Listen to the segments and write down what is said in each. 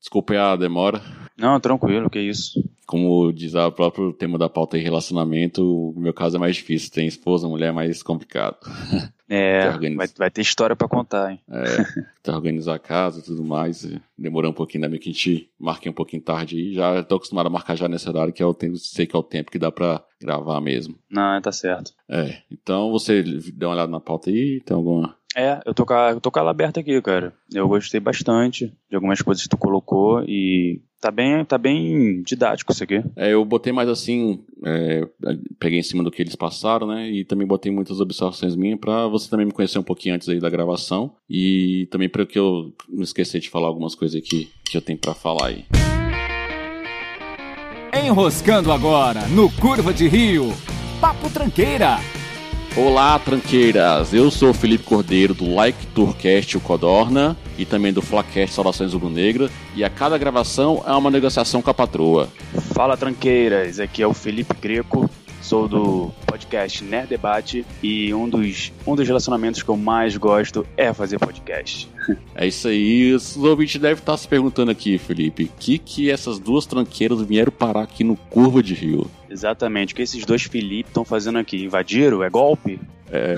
Desculpe a demora. Não, tranquilo, que isso. Como diz o próprio tema da pauta em relacionamento, o meu caso é mais difícil. Tem esposa, mulher é mais complicado. É, vai, vai, ter história para contar, hein? É, tá organizar a casa e tudo mais. Demorou um pouquinho, ainda bem que a gente marquei um pouquinho tarde aí. Já tô acostumado a marcar já nesse horário, que é o tempo, sei que é o tempo que dá pra gravar mesmo. Não, tá certo. É, então você deu uma olhada na pauta aí, tem alguma é, eu tô, com a, eu tô com ela aberta aqui, cara. Eu gostei bastante de algumas coisas que tu colocou e tá bem, tá bem didático isso aqui. É, eu botei mais assim, é, peguei em cima do que eles passaram, né? E também botei muitas observações minhas para você também me conhecer um pouquinho antes aí da gravação e também para que eu não esquecer de falar algumas coisas aqui que eu tenho para falar aí. Enroscando agora no Curva de Rio. Papo Tranqueira. Olá, tranqueiras! Eu sou o Felipe Cordeiro do Like Tourcast o Codorna e também do Flacast Salvações Rubro Negra e a cada gravação é uma negociação com a patroa. Fala, tranqueiras! Aqui é o Felipe Greco, sou do podcast Nerd Debate e um dos, um dos relacionamentos que eu mais gosto é fazer podcast. É isso aí. Os ouvintes devem estar se perguntando aqui, Felipe, o que que essas duas tranqueiras vieram parar aqui no Curva de Rio? Exatamente. O que esses dois Felipe estão fazendo aqui? Invadiram? É golpe? É,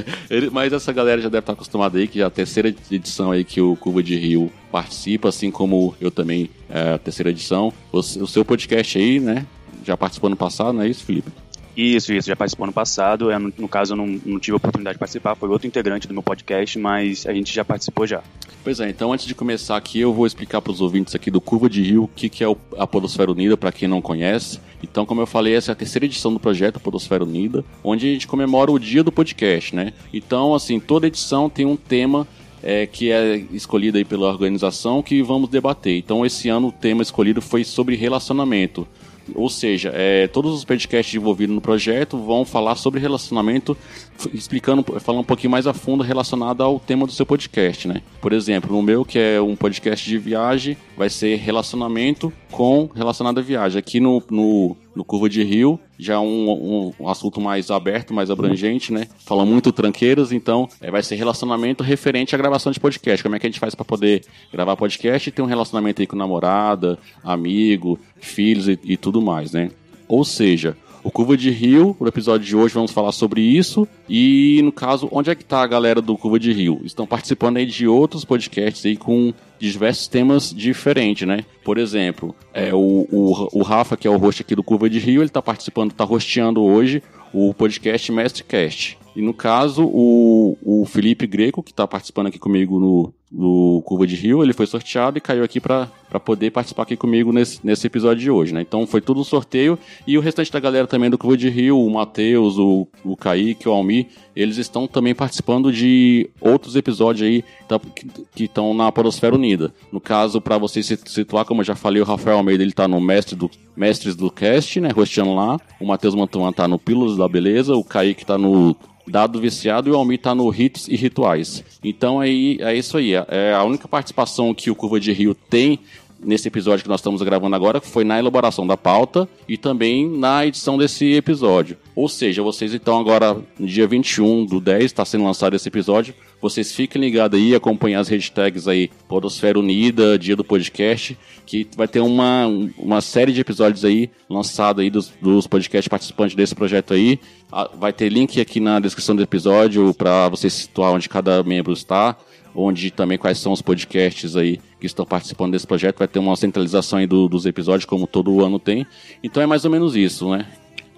mas essa galera já deve estar acostumada aí, que já é a terceira edição aí que o Curva de Rio participa, assim como eu também, é a terceira edição. O, o seu podcast aí, né? Já participou no passado, não é isso, Felipe? Isso, isso, já participou no passado. Eu, no, no caso, eu não, não tive a oportunidade de participar, foi outro integrante do meu podcast, mas a gente já participou já. Pois é, então antes de começar aqui, eu vou explicar para os ouvintes aqui do Curva de Rio o que, que é a Podosfera Unida, para quem não conhece. Então, como eu falei, essa é a terceira edição do projeto Podosfera Unida, onde a gente comemora o dia do podcast, né? Então, assim, toda edição tem um tema é, que é escolhido aí pela organização que vamos debater. Então, esse ano o tema escolhido foi sobre relacionamento. Ou seja, é, todos os podcasts envolvidos no projeto vão falar sobre relacionamento, explicando, falando um pouquinho mais a fundo relacionado ao tema do seu podcast, né? Por exemplo, no meu, que é um podcast de viagem, vai ser relacionamento com relacionado à viagem. Aqui no, no, no Curva de Rio, já é um, um, um, assunto mais aberto, mais abrangente, né? Fala muito tranqueiras, então é, vai ser relacionamento referente à gravação de podcast. Como é que a gente faz para poder gravar podcast e ter um relacionamento aí com namorada, amigo, filhos e, e tudo mais, né? Ou seja, o Curva de Rio, no episódio de hoje vamos falar sobre isso. E no caso, onde é que tá a galera do Curva de Rio? Estão participando aí de outros podcasts aí com diversos temas diferentes, né? Por exemplo, é, o, o, o Rafa, que é o host aqui do Curva de Rio, ele tá participando, tá rosteando hoje o podcast Mestrecast. E no caso, o, o Felipe Greco, que está participando aqui comigo no, no Curva de Rio, ele foi sorteado e caiu aqui para poder participar aqui comigo nesse, nesse episódio de hoje, né? Então foi tudo um sorteio e o restante da galera também do Curva de Rio, o Matheus, o, o Kaique, o Almi, eles estão também participando de outros episódios aí tá, que estão na Podosfera Unida. No caso, para vocês se situar, como eu já falei, o Rafael Almeida ele tá no Mestre do, Mestres do Cast, né? Rosteando lá. O Matheus Mantuan tá no Pílulas da Beleza, o Kaique tá no Dado Viciado e o Almir tá no Hits e Rituais. Então aí é isso aí. É a única participação que o Curva de Rio tem nesse episódio que nós estamos gravando agora foi na elaboração da pauta e também na edição desse episódio. Ou seja, vocês então agora, no dia 21 do 10, está sendo lançado esse episódio, vocês fiquem ligados aí, acompanhem as hashtags aí, Podosfera Unida, Dia do Podcast, que vai ter uma, uma série de episódios aí lançados aí dos, dos podcasts participantes desse projeto aí. Ah, vai ter link aqui na descrição do episódio para você situar onde cada membro está, onde também quais são os podcasts aí que estão participando desse projeto. Vai ter uma centralização aí do, dos episódios, como todo ano tem. Então é mais ou menos isso, né?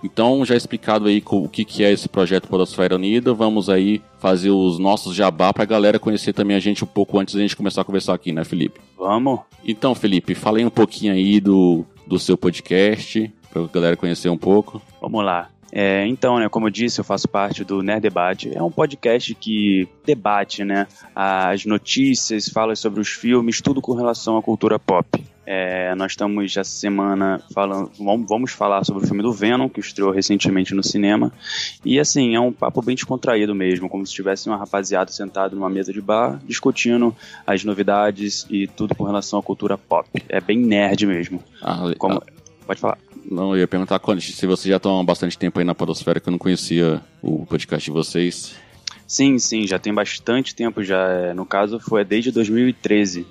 Então, já explicado aí o que, que é esse projeto Podosfera Unida, vamos aí fazer os nossos jabá para a galera conhecer também a gente um pouco antes da gente começar a conversar aqui, né, Felipe? Vamos. Então, Felipe, falei um pouquinho aí do, do seu podcast, para a galera conhecer um pouco. Vamos lá. É, então, né, como eu disse, eu faço parte do Nerd Debate. É um podcast que debate né, as notícias, fala sobre os filmes, tudo com relação à cultura pop. É, nós estamos essa semana falando, vamos falar sobre o filme do Venom, que estreou recentemente no cinema. E assim, é um papo bem descontraído mesmo, como se tivesse uma rapaziada sentada numa mesa de bar, discutindo as novidades e tudo com relação à cultura pop. É bem nerd mesmo. Ah, como... ah. Pode falar. Não, eu ia perguntar quando, se vocês já estão há bastante tempo aí na Podosfera, que eu não conhecia o podcast de vocês. Sim, sim, já tem bastante tempo já. É, no caso, foi desde 2013.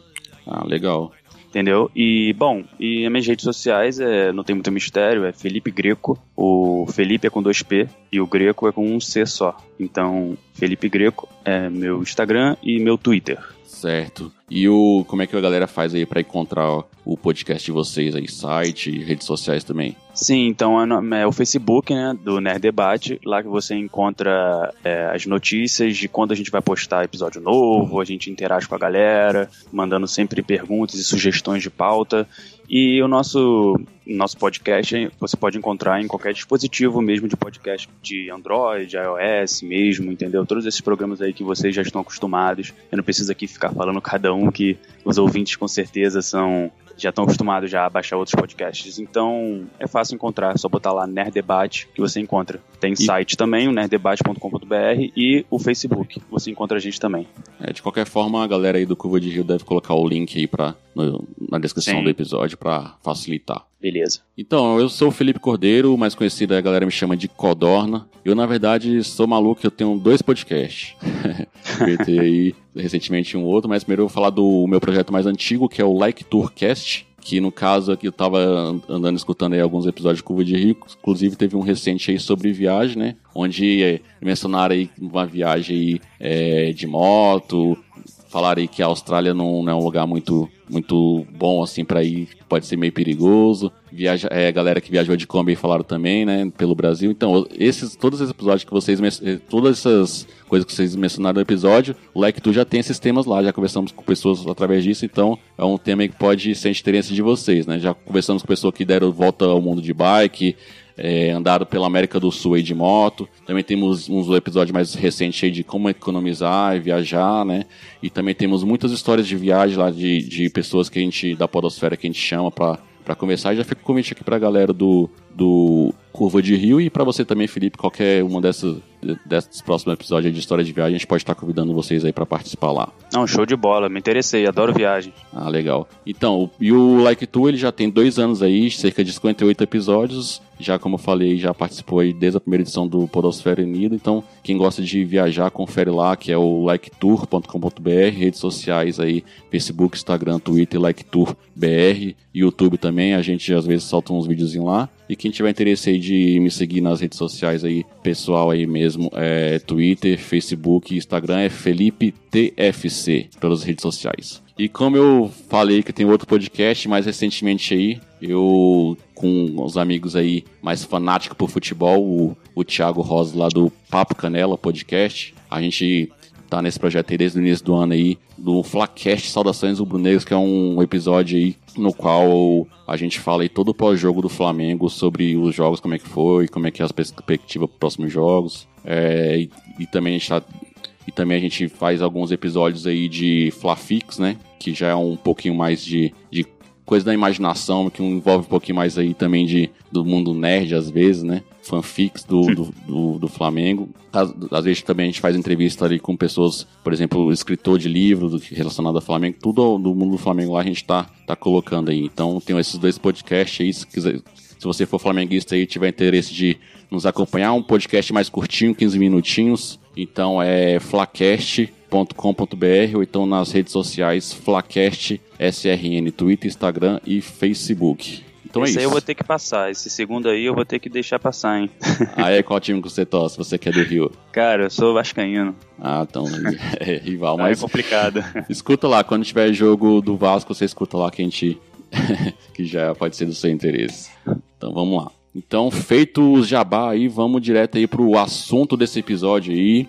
Ah, legal. Entendeu? E, bom, e as minhas redes sociais é, não tem muito mistério, é Felipe Greco. O Felipe é com dois P e o Greco é com um C só. Então, Felipe Greco é meu Instagram e meu Twitter. Certo. E o como é que a galera faz aí para encontrar o podcast de vocês aí, site, redes sociais também? Sim, então é, é o Facebook, né, do Nerd Debate, lá que você encontra é, as notícias de quando a gente vai postar episódio novo, a gente interage com a galera, mandando sempre perguntas e sugestões de pauta. E o nosso, nosso podcast você pode encontrar em qualquer dispositivo mesmo de podcast de Android, iOS mesmo, entendeu? Todos esses programas aí que vocês já estão acostumados. Eu não preciso aqui ficar falando cada um que os ouvintes com certeza são já estão acostumados já a baixar outros podcasts. Então é fácil encontrar, é só botar lá Nerd Debate que você encontra. Tem e... site também, o nerddebate.com.br e o Facebook, você encontra a gente também. É, de qualquer forma, a galera aí do Curva de Rio deve colocar o link aí pra, no, na descrição Sim. do episódio para facilitar. Beleza. Então, eu sou o Felipe Cordeiro, mais conhecido a galera me chama de Codorna. Eu, na verdade, sou maluco, eu tenho dois podcasts. eu aí recentemente um outro, mas primeiro eu vou falar do meu projeto mais antigo, que é o Like Tourcast, que no caso aqui eu tava andando escutando aí alguns episódios de Curva de Rio, inclusive teve um recente aí sobre viagem, né? Onde é, mencionaram aí uma viagem aí, é, de moto, falaram aí que a Austrália não, não é um lugar muito muito bom assim para ir, pode ser meio perigoso. Viaja, é, a galera que viajou de Kombi falaram também, né, pelo Brasil. Então, esses todos esses episódios que vocês eh, todas essas coisas que vocês mencionaram no episódio, o Like Tu já tem esses temas lá, já conversamos com pessoas através disso, então é um tema que pode ser interesse de vocês, né? Já conversamos com pessoas que deram volta ao mundo de bike, é, andaram pela América do Sul aí de moto. Também temos uns episódios mais recentes aí de como economizar e viajar, né? E também temos muitas histórias de viagem lá de, de pessoas que a gente, da podosfera, que a gente chama para para começar. Já fica o convite aqui para a galera do, do Curva de Rio e para você também, Felipe, qualquer uma dessas, desses próximos episódios de história de viagem, a gente pode estar convidando vocês aí para participar lá. Não, show de bola, me interessei, adoro viagem. Ah, legal. Então, e o Like Tu, ele já tem dois anos aí, cerca de 58 episódios, já como eu falei, já participou aí desde a primeira edição do Podosfera Unida, então quem gosta de viajar, confere lá, que é o liketour.com.br, redes sociais aí, Facebook, Instagram, Twitter, LikeTourBR, YouTube também, a gente às vezes solta uns vídeos lá. E quem tiver interesse aí de me seguir nas redes sociais aí, pessoal aí mesmo, é Twitter, Facebook, Instagram é Felipe TFC, pelas redes sociais. E como eu falei que tem outro podcast mais recentemente aí, eu com os amigos aí mais fanáticos por futebol, o, o Thiago Rosa lá do Papo Canela Podcast, a gente tá nesse projeto aí desde o início do ano aí, do Flacast Saudações Rubro-Negros, que é um episódio aí no qual a gente fala aí todo o pós-jogo do Flamengo sobre os jogos, como é que foi, como é que é as perspectivas para os próximos jogos. É, e, e, também a gente tá, e também a gente faz alguns episódios aí de Flafix, né? Que já é um pouquinho mais de, de coisa da imaginação, que envolve um pouquinho mais aí também de, do mundo nerd, às vezes, né? Fanfics do, do, do, do, Flamengo. Às, às, vezes também a gente faz entrevista ali com pessoas, por exemplo, escritor de livros relacionado ao Flamengo, tudo do mundo do Flamengo lá a gente tá, tá colocando aí. Então tem esses dois podcasts aí, se quiser. Se você for flamenguista e tiver interesse de nos acompanhar, um podcast mais curtinho, 15 minutinhos. Então é Flacast com.br ou então nas redes sociais Flacast SRN, Twitter, Instagram e Facebook. Então Esse é isso. aí eu vou ter que passar. Esse segundo aí eu vou ter que deixar passar, hein? Ah, é? Qual time que você torce? Você que é do Rio? Cara, eu sou vascaíno. Ah, então é rival, mas... Ah, é complicado. Escuta lá, quando tiver jogo do Vasco, você escuta lá que a gente... que já pode ser do seu interesse. Então vamos lá. Então, feito os jabá aí, vamos direto aí pro assunto desse episódio aí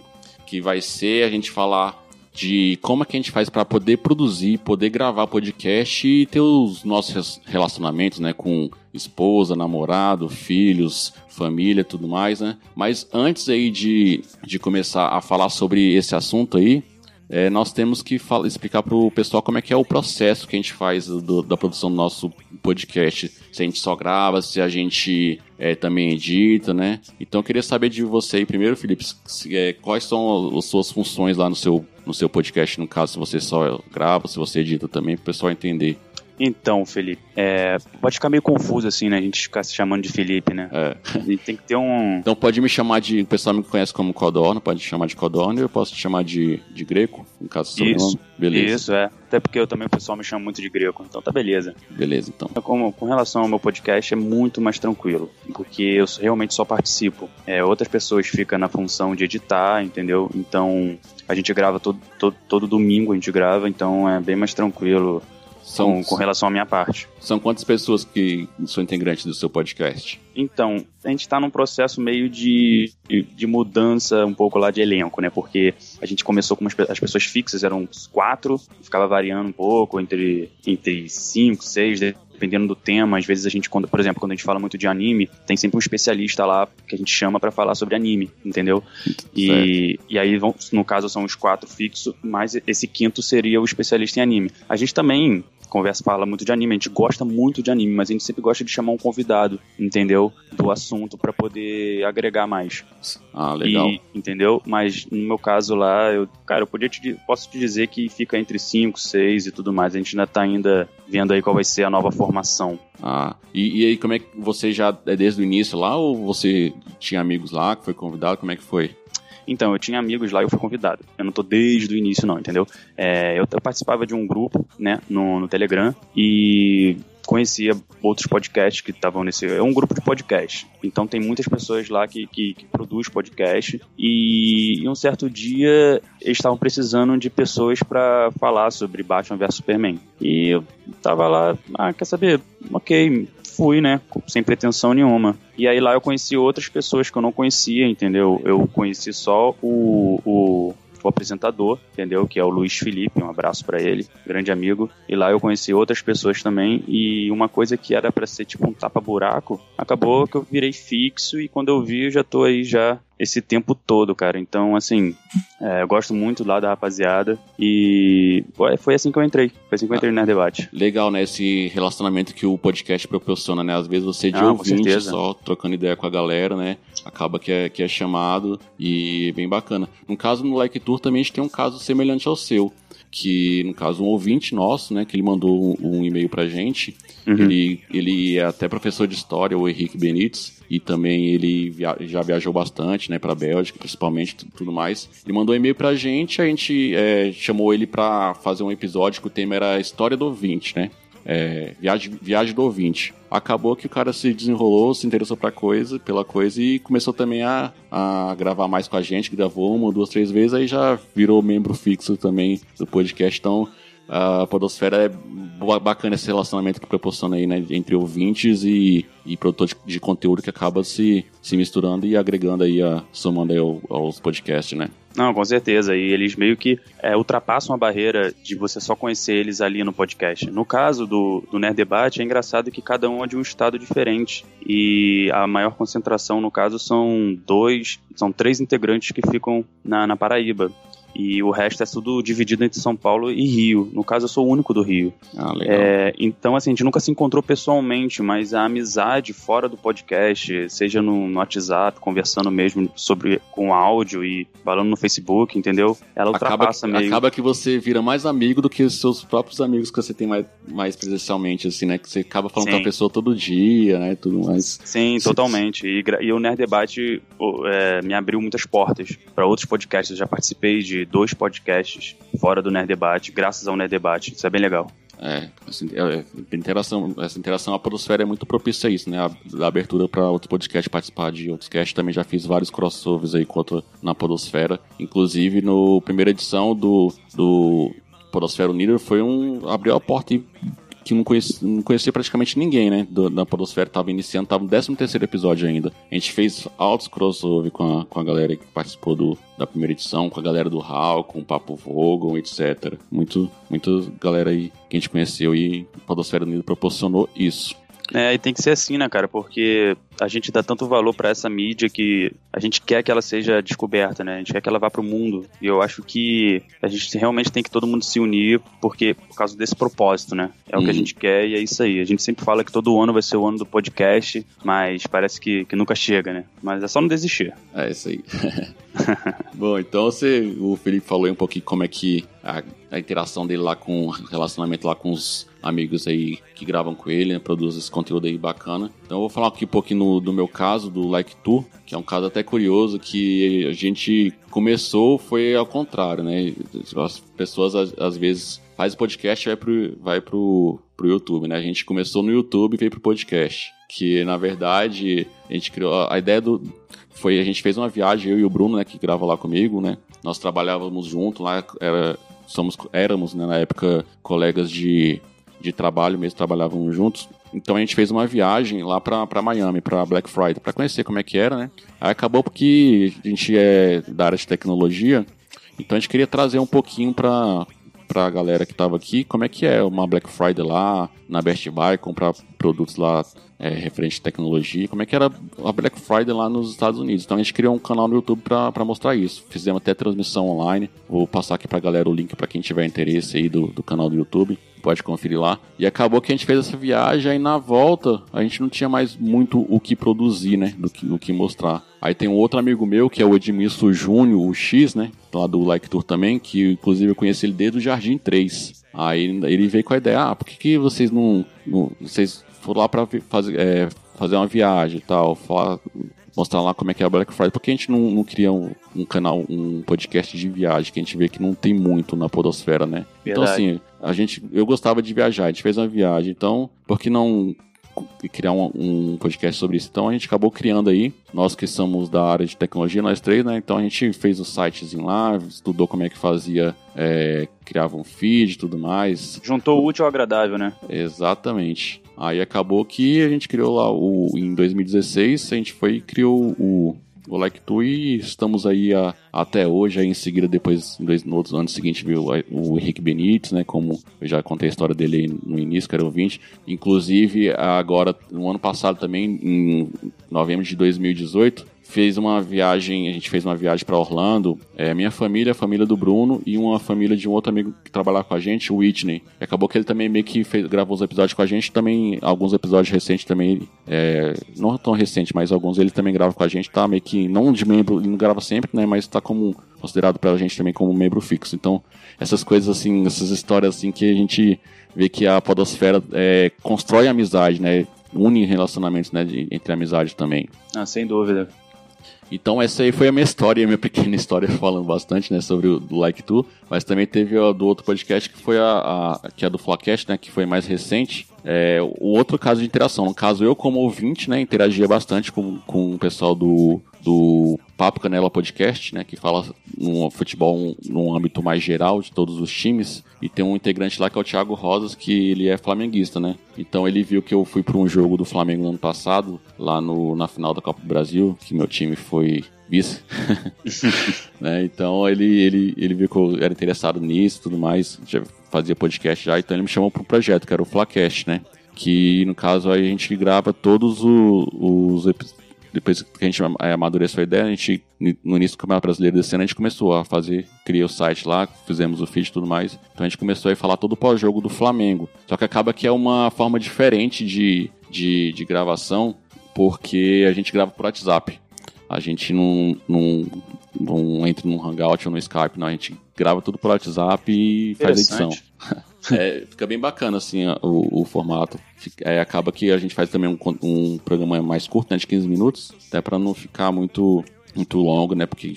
que vai ser a gente falar de como é que a gente faz para poder produzir, poder gravar podcast e ter os nossos relacionamentos, né, com esposa, namorado, filhos, família, tudo mais, né? Mas antes aí de, de começar a falar sobre esse assunto aí, é, nós temos que fala, explicar para o pessoal como é que é o processo que a gente faz do, da produção do nosso podcast. Se a gente só grava, se a gente é, também edita, né? Então eu queria saber de você aí primeiro, Felipe, se, é, quais são as suas funções lá no seu, no seu podcast, no caso, se você só grava, se você edita também, para o pessoal entender. Então, Felipe, é, pode ficar meio confuso assim, né? A gente ficar se chamando de Felipe, né? É. A gente tem que ter um. Então pode me chamar de. O pessoal me conhece como Codorno, pode me chamar de Codorno, eu posso te chamar de, de Greco, no caso do seu Isso. nome. Beleza. Isso, é. Até porque eu também o pessoal me chama muito de grego, então tá beleza. Beleza, então. Como, com relação ao meu podcast, é muito mais tranquilo, porque eu realmente só participo. É, outras pessoas ficam na função de editar, entendeu? Então a gente grava todo, todo, todo domingo, a gente grava, então é bem mais tranquilo São, com, relação à minha parte. são quantas pessoas que são integrantes do seu podcast? Então, a gente está num processo meio de, de, mudança um pouco lá de elenco, né? Porque a gente começou com umas, as pessoas fixas, eram quatro, ficava variando um pouco entre, entre cinco, seis, dependendo do tema. Às vezes a gente, quando, por exemplo, quando a gente fala muito de anime, tem sempre um especialista lá que a gente chama para falar sobre anime, entendeu? E, e aí, no caso, são os quatro fixos, mas esse quinto seria o especialista em anime. A gente também conversa, fala muito de anime, a gente gosta muito de anime, mas a gente sempre gosta de chamar um convidado, entendeu? Do assunto para poder agregar mais. Ah, legal. E, entendeu? Mas no meu caso lá, eu, cara, eu podia te, posso te dizer que fica entre 5, 6 e tudo mais. A gente ainda tá ainda vendo aí qual vai ser a nova formação. Ah, e, e aí como é que você já é desde o início lá ou você tinha amigos lá que foi convidado? Como é que foi? Então, eu tinha amigos lá e eu fui convidado. Eu não tô desde o início, não, entendeu? É, eu, eu participava de um grupo, né, no, no Telegram e conhecia outros podcasts que estavam nesse. É um grupo de podcast. Então tem muitas pessoas lá que, que, que produzem podcast. E, em um certo dia eles estavam precisando de pessoas para falar sobre Batman vs Superman. E eu tava lá, ah, quer saber? Ok, fui, né? Sem pretensão nenhuma. E aí lá eu conheci outras pessoas que eu não conhecia, entendeu? Eu conheci só o, o, o apresentador, entendeu? Que é o Luiz Felipe, um abraço pra ele, grande amigo. E lá eu conheci outras pessoas também. E uma coisa que era pra ser tipo um tapa-buraco, acabou que eu virei fixo e quando eu vi eu já tô aí já esse tempo todo, cara. Então, assim, é, eu gosto muito lá da rapaziada e foi- assim que eu entrei. Foi assim que eu entrei no Nerd Debate. Legal, né? Esse relacionamento que o podcast proporciona, né? Às vezes você de Ah, ouvinte só, trocando ideia com a galera, né? Acaba que é, que é chamado e bem bacana. No caso, no Like Tour também a gente tem um caso semelhante ao seu. Que, no caso, um ouvinte nosso, né? Que ele mandou um, um e-mail pra gente. Uhum. Ele, ele é até professor de história, o Henrique Benítez. E também ele via- já viajou bastante, né? Pra Bélgica, principalmente, tu- tudo mais. Ele mandou um e-mail pra gente, a gente é, chamou ele pra fazer um episódio que o tema era a História do Ouvinte, né? É, viagem, viagem do ouvinte. Acabou que o cara se desenrolou, se interessou pra coisa, pela coisa e começou também a, a gravar mais com a gente, gravou uma, duas, três vezes, aí já virou membro fixo também do podcast. Então, a Podosfera é bacana esse relacionamento que proporciona aí, né, entre ouvintes e, e produtor de, de conteúdo que acaba se, se misturando e agregando aí, a, somando aí ao- aos podcasts, né? Não, com certeza. E eles meio que é, ultrapassam a barreira de você só conhecer eles ali no podcast. No caso do, do Nerd Debate, é engraçado que cada um é de um estado diferente. E a maior concentração, no caso, são dois, são três integrantes que ficam na, na Paraíba. E o resto é tudo dividido entre São Paulo e Rio. No caso, eu sou o único do Rio. Ah, legal. É, então, assim, a gente nunca se encontrou pessoalmente, mas a amizade fora do podcast, seja no, no WhatsApp, conversando mesmo sobre com áudio e falando no Facebook, entendeu? Ela Acaba, ultrapassa meio. acaba que você vira mais amigo do que os seus próprios amigos que você tem mais, mais presencialmente, assim, né? Que você acaba falando Sim. com a pessoa todo dia, né? Tudo mais. Sim, totalmente. E, e o Nerd Debate é, me abriu muitas portas para outros podcasts. Eu já participei de dois podcasts fora do Nerd Debate, graças ao Nerd Debate. Isso é bem legal. É, assim, é, é, interação, essa interação, a Podosfera é muito propícia a isso, né? A, a abertura para outros podcasts participar de outros casts. Também já fiz vários crossovers aí contra, na Podosfera. Inclusive, no primeira edição do, do Podosfera Unida foi um. abriu a porta e que não conhecia, não conhecia praticamente ninguém, né? Do, da Podosfera, tava iniciando, tava no 13 terceiro episódio ainda. A gente fez altos crossover com a, com a galera que participou do, da primeira edição, com a galera do HAL, com o Papo Vogon, etc. Muito, muito galera aí que a gente conheceu e a Podosfera Unida proporcionou isso. É, e tem que ser assim, né, cara? Porque a gente dá tanto valor pra essa mídia que a gente quer que ela seja descoberta, né? A gente quer que ela vá pro mundo. E eu acho que a gente realmente tem que todo mundo se unir, porque por causa desse propósito, né? É o que a Uhum. gente quer e é isso aí. A gente sempre fala que todo ano vai ser o ano do podcast, mas parece que, que nunca chega, né? Mas é só não desistir. É isso aí. Bom, então você, o Felipe falou aí um pouquinho como é que a, a interação dele lá com o relacionamento lá com os, amigos aí que gravam com ele, né, produzem esse conteúdo aí bacana. Então eu vou falar aqui um pouquinho no, do meu caso, do Like Tu, que é um caso até curioso, que a gente começou, foi ao contrário, né? As pessoas às, às vezes faz podcast e vai pro, vai pro, pro YouTube, né? A gente começou no YouTube e veio pro podcast. Que na verdade a gente criou. A ideia do. Foi, a gente fez uma viagem, eu e o Bruno, né, que grava lá comigo, né? Nós trabalhávamos junto lá, era, somos, éramos, né, na época, colegas de, de trabalho mesmo, trabalhávamos juntos. Então a gente fez uma viagem lá pra Miami, pra Black Friday, pra conhecer como é que era, né? Aí acabou porque a gente é da área de tecnologia, então a gente queria trazer um pouquinho pra, pra galera que tava aqui como é que é uma Black Friday lá, na Best Buy, comprar produtos lá é, referente à tecnologia, como é que era a Black Friday lá nos Estados Unidos. Então a gente criou um canal no YouTube para mostrar isso. Fizemos até transmissão online. Vou passar aqui pra galera o link para quem tiver interesse aí do, do canal do YouTube pode conferir lá. E acabou que a gente fez essa viagem, aí na volta a gente não tinha mais muito o que produzir, né? Do que, o que mostrar. Aí tem um outro amigo meu, que é o Edmilson Júnior, o X, né? Lá do Like Tour também, que inclusive eu conheci ele desde o Jardim 3. Aí ele veio com a ideia, ah, por que, que vocês não, não Vocês foram lá pra fazer, é, fazer uma viagem e tal, falar, mostrar lá como é que é a Black Friday, porque a gente não, não cria um, um, canal, um podcast de viagem, que a gente vê que não tem muito na podosfera, né? Então, Verdade. Então assim, a gente, eu gostava de viajar, a gente fez uma viagem, então, por que não criar um, um, podcast sobre isso. Então a gente acabou criando aí, nós que somos da área de tecnologia, nós três, né? Então a gente fez o sitezinho lá, estudou como é que fazia, é, criava um feed e tudo mais. Juntou o útil ao agradável, né? Exatamente. Aí acabou que a gente criou lá o. Em 2016, a gente foi e criou o, o Like Tu e estamos aí a, até hoje. Aí em seguida, depois, dois, no anos seguintes, viu o, o Henrique Benítez, né? Como eu já contei a história dele no início, que era ouvinte. Inclusive, agora, no ano passado também, em novembro de 2018, fez uma viagem, a gente fez uma viagem para Orlando, é, minha família, a família do Bruno e uma família de um outro amigo que trabalhava com a gente, o Whitney. E acabou que ele também meio que fez, gravou os episódios com a gente, também alguns episódios recentes também, é, não tão recentes, mas alguns ele também grava com a gente, tá meio que, não de membro, ele não grava sempre, né, mas tá como considerado pela gente também como membro fixo. Então, essas coisas assim, essas histórias assim que a gente vê que a podosfera é, constrói amizade, né, une relacionamentos né, de, entre amizade também. Ah, sem dúvida. Então essa aí foi a minha história, a minha pequena história falando bastante, né, sobre o do Like Tu, mas também teve a do outro podcast que foi a, a que é do Flacast, né, que foi mais recente. É, o outro caso de interação, no caso eu como ouvinte, né, interagia bastante com, com o pessoal do, do Papo Canela Podcast, né, que fala no futebol num âmbito mais geral de todos os times, e tem um integrante lá que é o Thiago Rosas, que ele é flamenguista, né? Então ele viu que eu fui para um jogo do Flamengo no ano passado, lá no, na final da Copa do Brasil, que meu time foi vice. né? Então ele, ele, ele viu que eu era interessado nisso e tudo mais, já fazia podcast já, então ele me chamou um projeto, que era o Flacast, né? Que no caso aí a gente grava todos os, os depois que a gente amadureceu a ideia, a gente, no início do Campeonato Brasileiro desse ano, a gente começou a fazer, criei o site lá, fizemos o feed e tudo mais. Então a gente começou a falar todo o pós-jogo do Flamengo. Só que acaba que é uma forma diferente de, de, de gravação, porque a gente grava por WhatsApp. A gente não, não, não entra num Hangout ou no Skype, não. A gente grava tudo por WhatsApp e faz a edição. é, fica bem bacana, assim, o, o formato. É, acaba que a gente faz também um, um programa mais curto, né, de 15 minutos, até para não ficar muito muito longo, né? Porque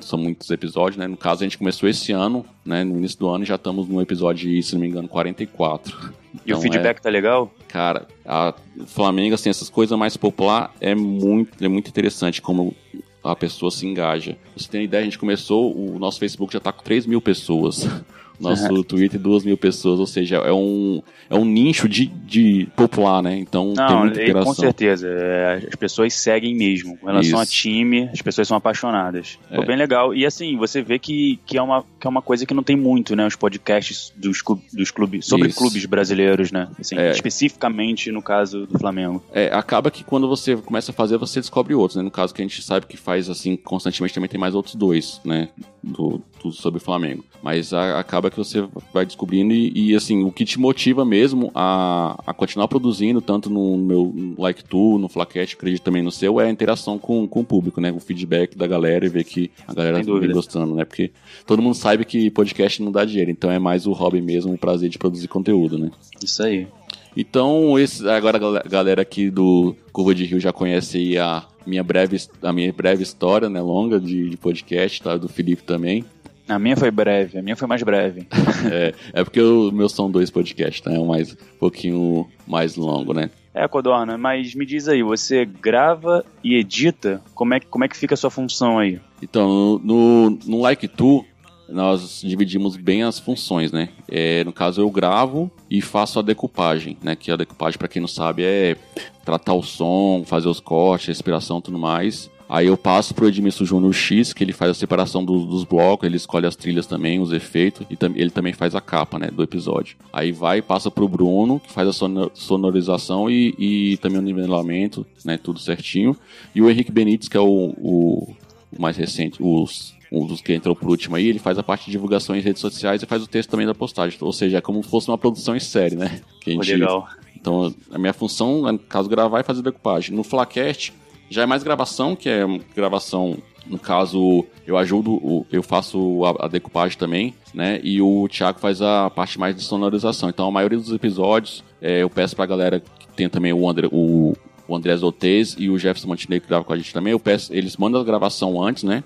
são muitos episódios, né? No caso, a gente começou esse ano, né? No início do ano já estamos no episódio, se não me engano, 44. Então, e o então, feedback é, tá legal? Cara, a Flamengo, assim, essas coisas mais popular é muito, é muito interessante como a pessoa se engaja. Você tem ideia, a gente começou, o nosso Facebook já tá com 3 mil pessoas. Nosso uhum. Twitter, duas mil pessoas, ou seja, é um, é um nicho de, de popular, né? Então Não, tem muita interação. Com certeza, é, as pessoas seguem mesmo. Com relação Isso. a time, as pessoas são apaixonadas. É. Foi bem legal. E assim, você vê que, que, é uma, que é uma coisa que não tem muito, né? Os podcasts dos, dos clubes, sobre Isso. clubes brasileiros, né? Assim, é. Especificamente no caso do Flamengo. É, acaba que quando você começa a fazer, você descobre outros, né? No caso que a gente sabe que faz assim constantemente, também tem mais outros dois, né? Do, do sobre o Flamengo. Mas a, acaba que você vai descobrindo e, e, assim, o que te motiva mesmo a, a continuar produzindo, tanto no meu Like Tu, no Flacast, acredito também no seu, é a interação com, com o público, né? O feedback da galera e ver que a galera vem gostando, né? Porque todo mundo sabe que podcast não dá dinheiro, então é mais o hobby mesmo, o prazer de produzir conteúdo, né? Isso aí. Então, esse, agora a galera aqui do Curva de Rio já conhece aí a minha breve, a minha breve história, né, longa de, de podcast, tá? Do Felipe também. A minha foi breve, a minha foi mais breve. é, é porque o meu são dois podcasts, né? Um mais, um pouquinho mais longo, né? É, Codorna, mas me diz aí, você grava e edita? Como é, como é que fica a sua função aí? Então, no, no Like Tu, nós dividimos bem as funções, né? É, no caso, eu gravo e faço a decupagem, né? Que a decupagem, para quem não sabe, é tratar o som, fazer os cortes, respiração e tudo mais. Aí eu passo pro Edmilson Júnior X, que ele faz a separação do, dos blocos, ele escolhe as trilhas também, os efeitos, e tam, ele também faz a capa, né, do episódio. Aí vai e passa pro Bruno, que faz a sonorização e, e também o nivelamento, né, tudo certinho. E o Henrique Benítez, que é o, o, o mais recente, os um dos que entrou por último aí, ele faz a parte de divulgação em redes sociais e faz o texto também da postagem. Ou seja, é como se fosse uma produção em série, né? Que a gente, legal. Então, a minha função, no caso, gravar e fazer decupagem. No Flacast, já é mais gravação, que é gravação no caso, eu ajudo, eu faço a, decupagem também, né? E o Thiago faz a parte mais de sonorização. Então, a maioria dos episódios, é, eu peço pra galera que tem também o, André, o, o André Zotez e o Jefferson Montenegro que grava com a gente também. Eu peço, eles mandam a gravação antes, né?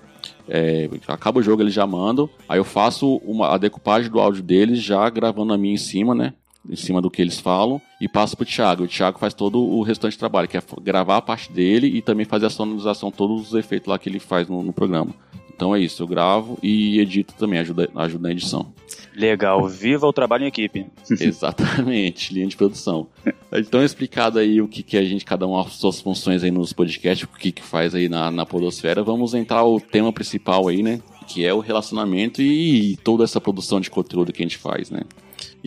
É, acaba o jogo, eles já mandam. Aí eu faço uma, a decupagem do áudio deles, já gravando a minha em cima, né? Em cima do que eles falam, e passo pro Thiago. O Thiago faz todo o restante do trabalho, que é gravar a parte dele e também fazer a sonorização, todos os efeitos lá que ele faz no, no programa. Então é isso, eu gravo e edito também, ajuda, ajuda na edição. Legal, viva o trabalho em equipe. Exatamente, linha de produção. Então explicado aí o que, que a gente, cada uma as suas funções aí nos podcasts, o que, que faz aí na, na podosfera, vamos entrar ao tema principal aí, né? Que é o relacionamento e toda essa produção de conteúdo que a gente faz, né?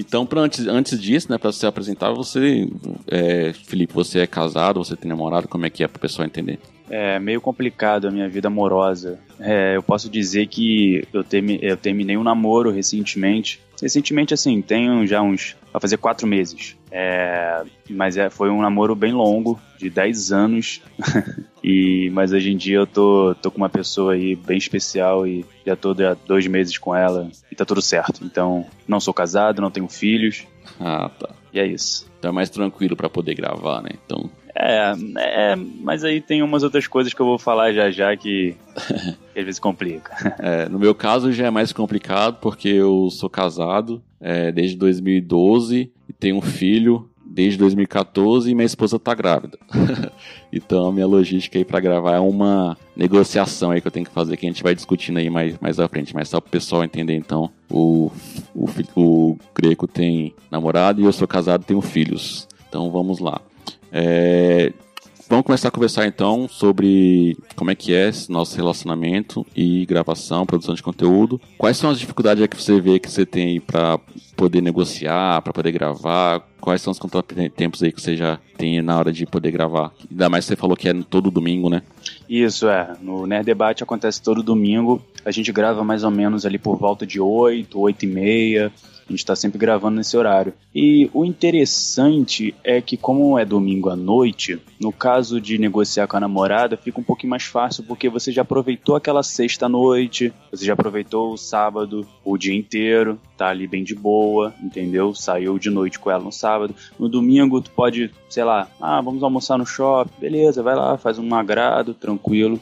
Então, pra antes, antes disso, né, para se apresentar, você, é, Felipe, você é casado, você tem namorado, como é que é para o pessoal entender? É meio complicado a minha vida amorosa. É, eu posso dizer que eu, termi eu terminei um namoro recentemente. Recentemente, assim, tenho já uns. Vai fazer quatro meses. É, mas é, foi um namoro bem longo, de 10 anos. e, mas hoje em dia eu tô, tô com uma pessoa aí bem especial e já tô há dois meses com ela e tá tudo certo. Então, não sou casado, não tenho filhos. Ah, tá. E é isso. Então é mais tranquilo para poder gravar, né? Então, é, é, mas aí tem umas outras coisas que eu vou falar já já que, que às vezes complica. É, no meu caso já é mais complicado porque eu sou casado é, desde 2012 e tenho um filho desde 2014 e minha esposa tá grávida. então a minha logística aí para gravar é uma negociação aí que eu tenho que fazer que a gente vai discutindo aí mais, mais à frente, mas só pro pessoal entender então, o, o, o Greco tem namorado e eu sou casado tenho filhos. Então vamos lá. É, vamos começar a conversar então sobre como é que é esse nosso relacionamento e gravação, produção de conteúdo. Quais são as dificuldades que você vê que você tem para poder negociar, para poder gravar? Quais são os contratempos aí que você já tem na hora de poder gravar? Ainda mais você falou que é todo domingo, né? Isso, é. No Nerd Debate acontece todo domingo. A gente grava mais ou menos ali por volta de 8, 8 e meia. A gente está sempre gravando nesse horário. E o interessante é que, como é domingo à noite, no caso de negociar com a namorada, fica um pouquinho mais fácil porque você já aproveitou aquela sexta-noite, você já aproveitou o sábado, o dia inteiro, tá ali bem de boa, entendeu? Saiu de noite com ela no sábado. No domingo, tu pode, sei lá, ah, vamos almoçar no shopping, beleza, vai lá, faz um agrado, tranquilo.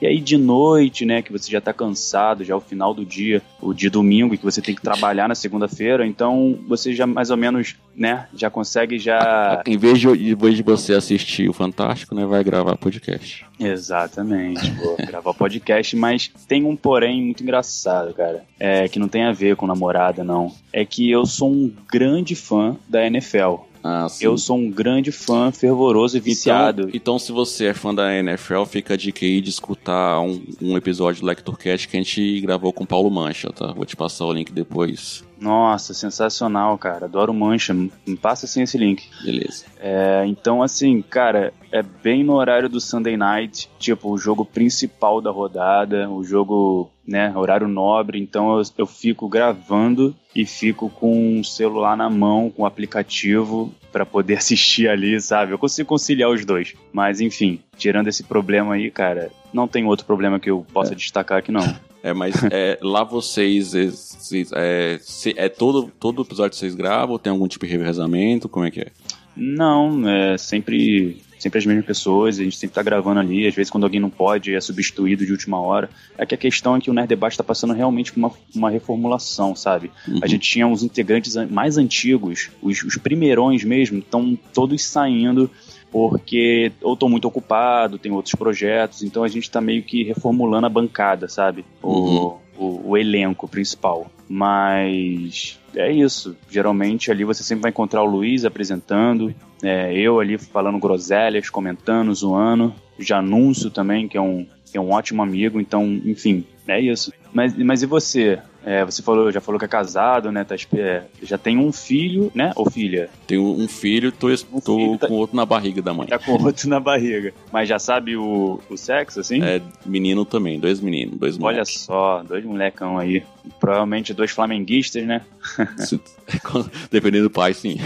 E aí de noite, né, que você já tá cansado, já é o final do dia, o dia domingo, e que você tem que trabalhar na segunda-feira, então você já mais ou menos, né, já consegue já... Em vez de, em vez de você assistir o Fantástico, né, vai gravar podcast. Exatamente, vou gravar podcast, mas tem um porém muito engraçado, cara, é, que não tem a ver com namorada, não. É que eu sou um grande fã da NFL. Ah, eu sou um grande fã, fervoroso e viciado. Então, então, se você é fã da NFL, fica a dica aí de escutar um, um episódio do LectorCast que a gente gravou com o Paulo Mancha, tá? Vou te passar o link depois. Nossa, sensacional, cara. Adoro Mancha. Me passa assim esse link. Beleza. É, então, assim, cara, é bem no horário do Sunday Night, tipo, o jogo principal da rodada, o jogo, né, horário nobre. Então eu, eu fico gravando e fico com o celular na mão, com o aplicativo, para poder assistir ali, sabe? Eu consigo conciliar os dois. Mas, enfim, tirando esse problema aí, cara, não tem outro problema que eu possa é. destacar aqui, não. É, mas é, lá vocês. É, é, todo, todo episódio vocês gravam? Tem algum tipo de revezamento? Como é que é? Não, é sempre sempre as mesmas pessoas, a gente sempre tá gravando ali, às vezes quando alguém não pode é substituído de última hora. É que a questão é que o Nerd Debate tá passando realmente por uma, uma reformulação, sabe? Uhum. A gente tinha os integrantes mais antigos, os, os primeirões mesmo, estão todos saindo porque ou estou muito ocupado, tem outros projetos, então a gente está meio que reformulando a bancada, sabe? Uhum. O, o, o, elenco principal. Mas é isso. Geralmente ali você sempre vai encontrar o Luiz apresentando, é, eu ali falando groselhas, comentando, zoando. Janúncio também, que é um, que é um ótimo amigo, então, enfim, é isso. Mas, mas e você? É, você falou, já falou que é casado, né? Tá, é, já tem um filho, né? Ou filha? Tenho um filho, tô, um tô filho, tá, com outro na barriga da mãe. Tá com outro na barriga. Mas já sabe o, o sexo, assim? É, menino também, dois meninos, dois moleques. Olha só, dois molecão aí. Provavelmente dois flamenguistas, né? Dependendo do pai, sim.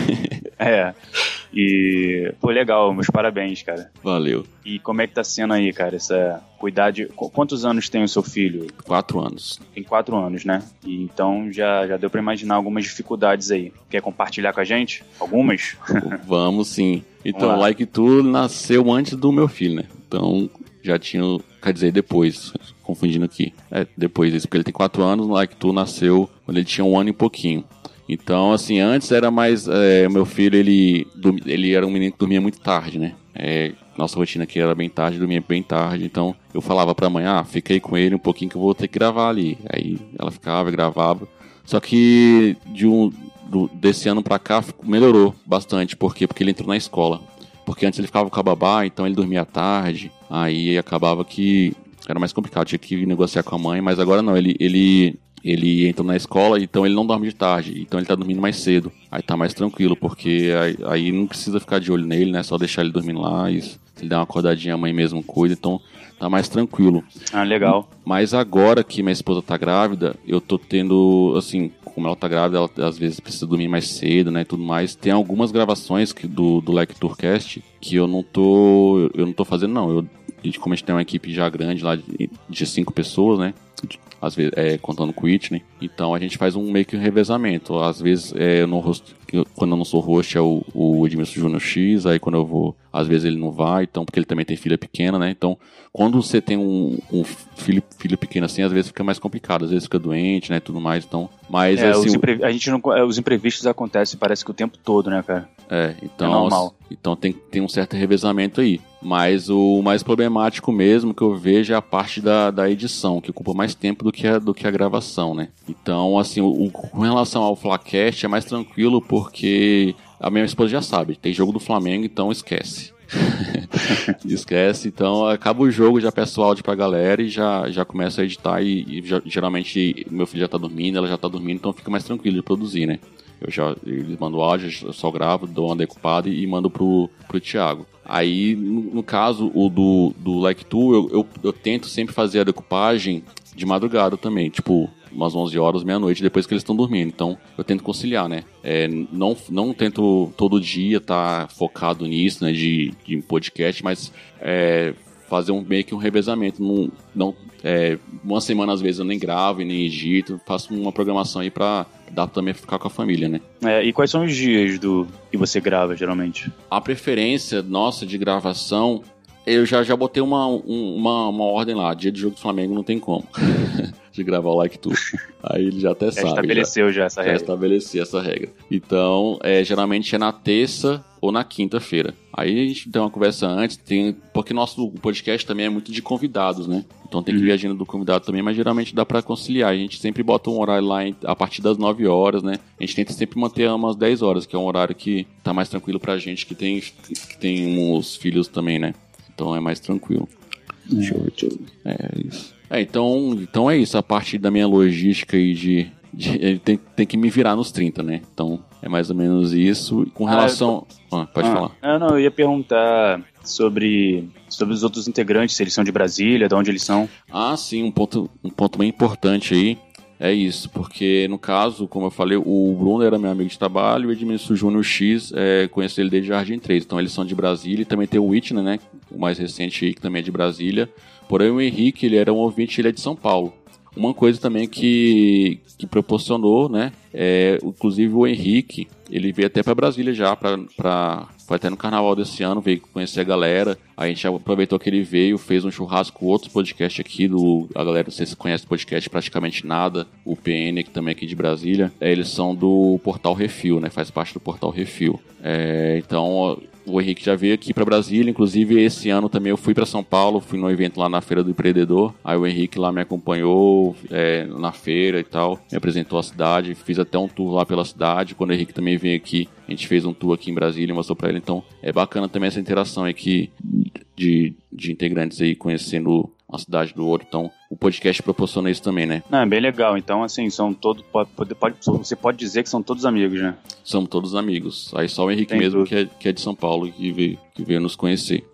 é. E, pô, legal, meus parabéns, cara. Valeu. E como é que tá sendo aí, cara, essa cuidar de... Quantos anos tem o seu filho? Quatro anos. Tem quatro anos, né? E então já, já deu pra imaginar algumas dificuldades aí. Quer compartilhar com a gente? Algumas? Vamos sim. Então, Like Tu nasceu antes do meu filho, né? Então, já tinha... Quer dizer, depois confundindo aqui. É, depois disso, porque ele tem quatro anos, Like Tu nasceu quando ele tinha um ano e pouquinho. Então, assim, antes era mais. É, meu filho, ele, ele era um menino que dormia muito tarde, né? É, nossa rotina aqui era bem tarde, dormia bem tarde. Então, eu falava pra mãe, ah, aí com ele um pouquinho que eu vou ter que gravar ali. Aí ela ficava, gravava. Só que de um, do, desse ano pra cá melhorou bastante. Por quê? Porque ele entrou na escola. Porque antes ele ficava com a babá, então ele dormia tarde. Aí acabava que era mais complicado, tinha que negociar com a mãe, mas agora não, ele, ele ele entra na escola, então ele não dorme de tarde, então ele tá dormindo mais cedo. Aí tá mais tranquilo, porque aí, aí não precisa ficar de olho nele, né? Só deixar ele dormindo lá e se ele der uma acordadinha, a mãe mesmo cuida, então tá mais tranquilo. Ah, legal. Mas agora que minha esposa tá grávida, eu tô tendo, assim, como ela tá grávida, ela às vezes precisa dormir mais cedo, né, e tudo mais. Tem algumas gravações que, do, do Lecturcast que eu não tô, eu não tô fazendo, não. Eu, como a gente tem uma equipe já grande lá de, de cinco pessoas, né, às vezes é, contando com o Whitney. Então a gente faz um meio que um revezamento. Às vezes é, não host, quando eu não sou host é o, o Edmilson Júnior X, aí quando eu vou, às vezes ele não vai, então porque ele também tem filha pequena, né? Então quando você tem um, um filho, filho pequeno assim, às vezes fica mais complicado, às vezes fica doente, né, tudo mais, então, mas é, assim, a gente não, é, os imprevistos acontecem parece que o tempo todo, né, cara? É, então, é normal. então tem, tem um certo revezamento aí. Mas o mais problemático mesmo que eu vejo é a parte da, da edição, que ocupa mais tempo do que a, do que a gravação, né? Então, assim, o, com relação ao Flacast é mais tranquilo porque a minha esposa já sabe, tem jogo do Flamengo, então esquece. esquece, então acaba o jogo, já peço áudio pra galera e já, já começo a editar e, e já, geralmente meu filho já tá dormindo, ela já tá dormindo, então fica mais tranquilo de produzir, né? Eu já mandam áudio, eu só gravo, dou uma decupada e mando pro, pro Thiago. Aí, no, no caso, o do, do Like Tu, eu, eu, eu, tento sempre fazer a decupagem de madrugada também, tipo, umas 11 horas, meia-noite, depois que eles estão dormindo. Então, eu tento conciliar, né? É, não, não tento todo dia estar tá focado nisso, né, de, de podcast, mas é, fazer um, meio que um revezamento. Não, não, é, uma semana, às vezes, eu nem gravo e nem edito, faço uma programação aí pra dar também ficar com a família, né? É, e quais são os dias do que você grava, geralmente? A preferência nossa de gravação, eu já, já botei uma, uma, uma ordem lá. Dia de jogo do Flamengo não tem como. de gravar o like tudo. Aí ele já até sabe. Já estabeleceu já, já essa regra. Já estabeleci essa regra. Então, é, geralmente é na terça ou na quinta-feira. Aí a gente tem uma conversa antes, tem, porque nosso podcast também é muito de convidados, né? Então tem que uhum. ver a agenda do convidado também, mas geralmente dá para conciliar. A gente sempre bota um horário lá a partir das 9 horas, né? A gente tenta sempre manter umas 10 horas, que é um horário que tá mais tranquilo pra gente que tem, que tem uns filhos também, né? Então é mais tranquilo. Deixa eu ver. É isso. É, então, então é isso. A parte da minha logística aí de, de- ele tem, tem que me virar nos 30, né? Então é mais ou menos isso. Com Ah, relação. Ah, pode Ah, falar. ah, não, eu ia perguntar sobre, sobre os outros integrantes, se eles são de Brasília, de onde eles são. Ah, sim, um ponto, um ponto bem importante aí é isso, porque no caso, como eu falei, o Bruno era meu amigo de trabalho o Edmilson Júnior X, é, ele desde Jardim 3, então eles são de Brasília e também tem o Whitney, né, o mais recente aí, que também é de Brasília, porém o Henrique, ele era um ouvinte, ele é de São Paulo. Uma coisa também que, que proporcionou, né, é, inclusive o Henrique, ele veio até para Brasília já, pra, foi até no carnaval desse ano, veio conhecer a galera. A gente aproveitou que ele veio, fez um churrasco com outros podcasts aqui, do, a galera, não sei se conhece podcast Praticamente Nada, o PN, que também é aqui de Brasília. É, eles são do Portal Refil, né, faz parte do Portal Refil. É, então, o Henrique já veio aqui para Brasília, inclusive esse ano também eu fui para São Paulo, fui no evento lá na Feira do Empreendedor. Aí o Henrique lá me acompanhou é, na feira e tal, me apresentou a cidade, fiz até um tour lá pela cidade. Quando o Henrique também veio aqui, a gente fez um tour aqui em Brasília mostrou para ele. Então é bacana também essa interação aqui de, de integrantes aí conhecendo a cidade do outro. Então o podcast proporciona isso também, né? Não, é bem legal. Então, assim, são todos. Pode, pode, você pode dizer que são todos amigos, né? Somos todos amigos. Aí só o Henrique Tem mesmo tudo. que é, que é de São Paulo que veio, que veio nos conhecer.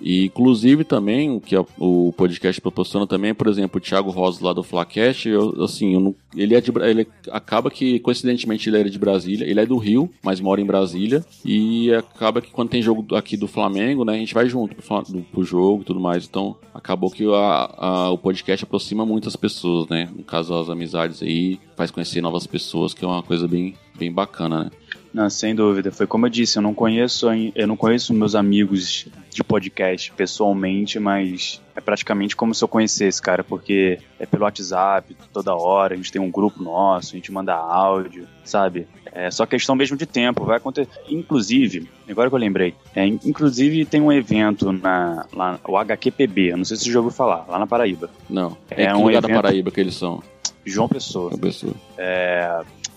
E inclusive também o que a- o podcast proporciona também, por exemplo, o Thiago Rosa lá do Flacast, eu, assim, eu não- ele é de ele acaba que coincidentemente ele era de Brasília, ele é do Rio, mas mora em Brasília e acaba que quando tem jogo aqui do Flamengo, né, a gente vai junto pro, pro jogo e tudo mais. Então, acabou que a- a- o podcast aproxima muitas pessoas, né? No caso as amizades aí, faz conhecer novas pessoas, que é uma coisa bem bem bacana, né? Não, sem dúvida. Foi como eu disse, eu não conheço, eu não conheço meus amigos de podcast pessoalmente, mas é praticamente como se eu conhecesse, cara, porque é pelo WhatsApp toda hora, a gente tem um grupo nosso, a gente manda áudio, sabe? É só questão mesmo de tempo, vai acontecer. Inclusive, agora que eu lembrei, é, in- inclusive tem um evento na lá, o HQPB, eu não sei se você já ouviu falar, lá na Paraíba. Não. É É, um lugar da evento- Paraíba que eles são, João Pessoa. a pessoa.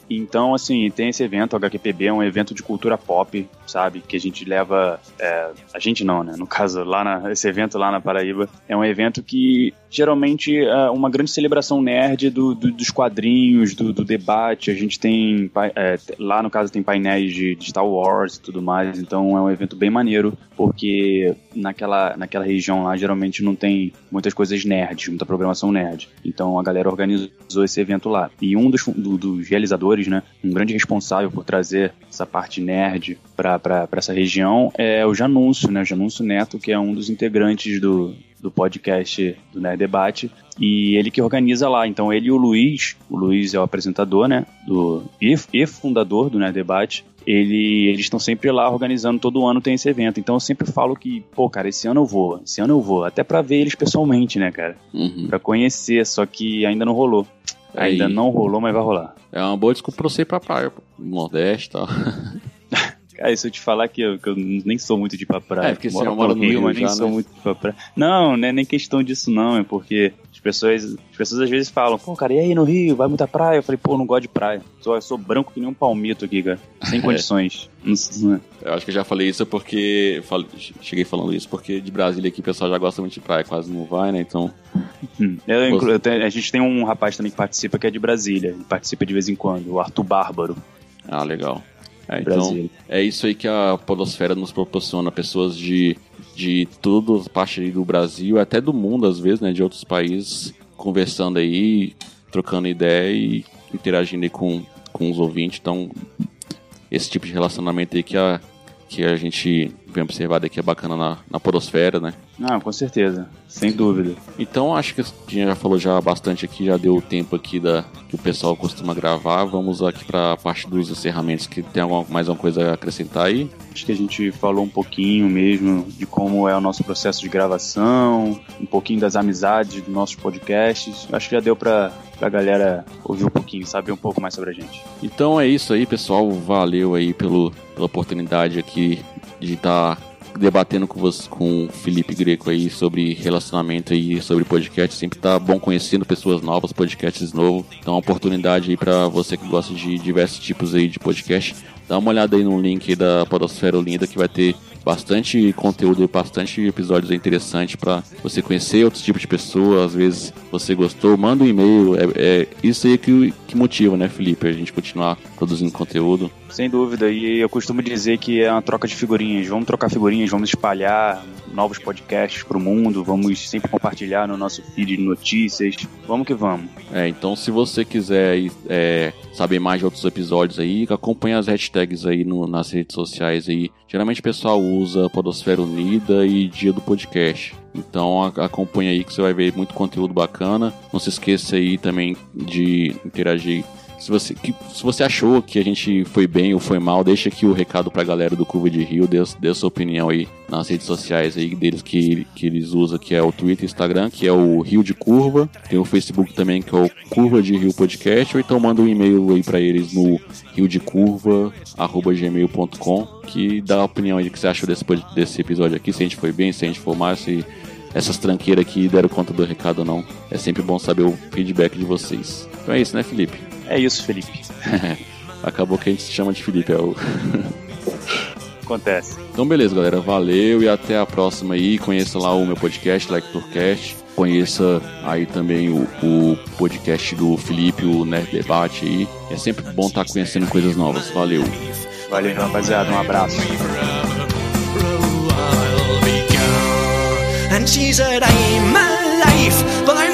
Então, assim, tem esse evento, o HQPB é um evento de cultura pop, sabe? Que a gente leva. é, a gente não, né? No caso, lá na, esse evento lá na Paraíba é um evento que geralmente é uma grande celebração nerd do, do- dos quadrinhos, do, do debate. A gente tem. é, lá no caso tem painéis de, de Star Wars e tudo mais. Então é um evento bem maneiro, porque naquela, naquela região lá geralmente não tem muitas coisas nerds, muita programação nerd. Então a galera organizou esse evento lá. E um dos, do- dos realizadores, né, um grande responsável por trazer essa parte nerd para essa região é o Janúncio, né, o Janúncio Neto, que é um dos integrantes do, do podcast do Nerd Debate. E ele que organiza lá. Então ele e o Luiz, o Luiz é o apresentador, né, do, e, e fundador do Nerd Debate, ele, eles estão sempre lá organizando, todo ano tem esse evento. Então eu sempre falo que, pô, cara, esse ano eu vou, esse ano eu vou, até pra ver eles pessoalmente, né, cara? Uhum. Pra conhecer, só que ainda não rolou. Aí. Ainda não rolou, mas vai rolar. É uma boa desculpa pra você ir pra praia, pô. no Nordeste e tal. Cara, se eu te falar que eu, que eu nem sou muito de ir pra praia. É, porque você mora no Rio mas nem já, sou né? muito de ir pra praia. Não, não é nem questão disso não, é porque as pessoas, as pessoas às vezes falam, pô, cara, e aí no Rio, vai muita praia? Eu falei, pô, não gosto de praia. Sou, eu sou branco que nem um palmito aqui, cara. Sem condições. É. Eu acho que eu já falei isso porque. cheguei falando isso porque de Brasília aqui o pessoal já gosta muito de praia, quase não vai, né? Então. Hum. Eu inclu- a gente tem um rapaz também que participa que é de Brasília. Ele participa de vez em quando, o Arthur Bárbaro, Ah, legal. É, então, Brasília. é isso aí que a Podosfera nos proporciona, pessoas de, de toda a parte aí do Brasil, até do mundo, às vezes, né? De outros países, conversando aí, trocando ideia e interagindo aí com, com os ouvintes. Então, esse tipo de relacionamento aí que a, que a gente vem observar daqui é bacana na, na Podosfera, né? Ah, com certeza. Sem dúvida. Então acho que a gente já falou já bastante aqui, já deu o tempo aqui da que o pessoal costuma gravar. Vamos aqui para a parte dos encerramentos, que tem alguma, mais alguma coisa a acrescentar aí? Acho que a gente falou um pouquinho mesmo de como é o nosso processo de gravação, um pouquinho das amizades dos nossos podcasts. Acho que já deu pra, pra galera ouvir um pouquinho, saber um pouco mais sobre a gente. Então é isso aí, pessoal. Valeu aí pelo, pela oportunidade aqui de estar debatendo com você, com o Felipe Greco aí sobre relacionamento aí, sobre podcast. Sempre tá bom conhecendo pessoas novas, podcasts novos. Então, uma oportunidade aí para você que gosta de diversos tipos aí de podcast. Dá uma olhada aí no link da Podosfera Linda que vai ter bastante conteúdo, bastante episódios interessantes para você conhecer outros tipos de pessoas. Às vezes você gostou, manda um e-mail. É, é isso aí que, que motiva, né, Felipe? A gente continuar produzindo conteúdo. Sem dúvida, e eu costumo dizer que é uma troca de figurinhas. Vamos trocar figurinhas, vamos espalhar novos podcasts para o mundo, vamos sempre compartilhar no nosso feed de notícias. Vamos que vamos. É, então se você quiser é, saber mais de outros episódios aí, acompanhe as hashtags aí no, nas redes sociais aí. Geralmente o pessoal usa Podosfera Unida e Dia do Podcast. Então acompanhe aí que você vai ver muito conteúdo bacana. Não se esqueça aí também de interagir se você, que, se você achou que a gente foi bem ou foi mal, deixa aqui o recado pra galera do Curva de Rio, dê, dê sua opinião aí nas redes sociais aí deles que, que eles usam, que é o Twitter Instagram, que é o Rio de Curva. Tem o Facebook também, que é o Curva de Rio Podcast, ou então manda um e-mail aí pra eles no riodecurva.gmail.com que dá a opinião aí do que você achou desse, desse episódio aqui, se a gente foi bem, se a gente for mal, se essas tranqueiras aqui deram conta do recado ou não. É sempre bom saber o feedback de vocês. Então é isso, né, Felipe? É isso, Felipe. Acabou que a gente se chama de Felipe, é o. Acontece. Então, beleza, galera. Valeu e até a próxima aí. Conheça lá o meu podcast, LectorCast. Conheça aí também o, o podcast do Felipe, o Nerd Debate aí. É sempre bom estar tá conhecendo coisas novas. Valeu. Valeu, rapaziada. Um abraço. And she's a life, but I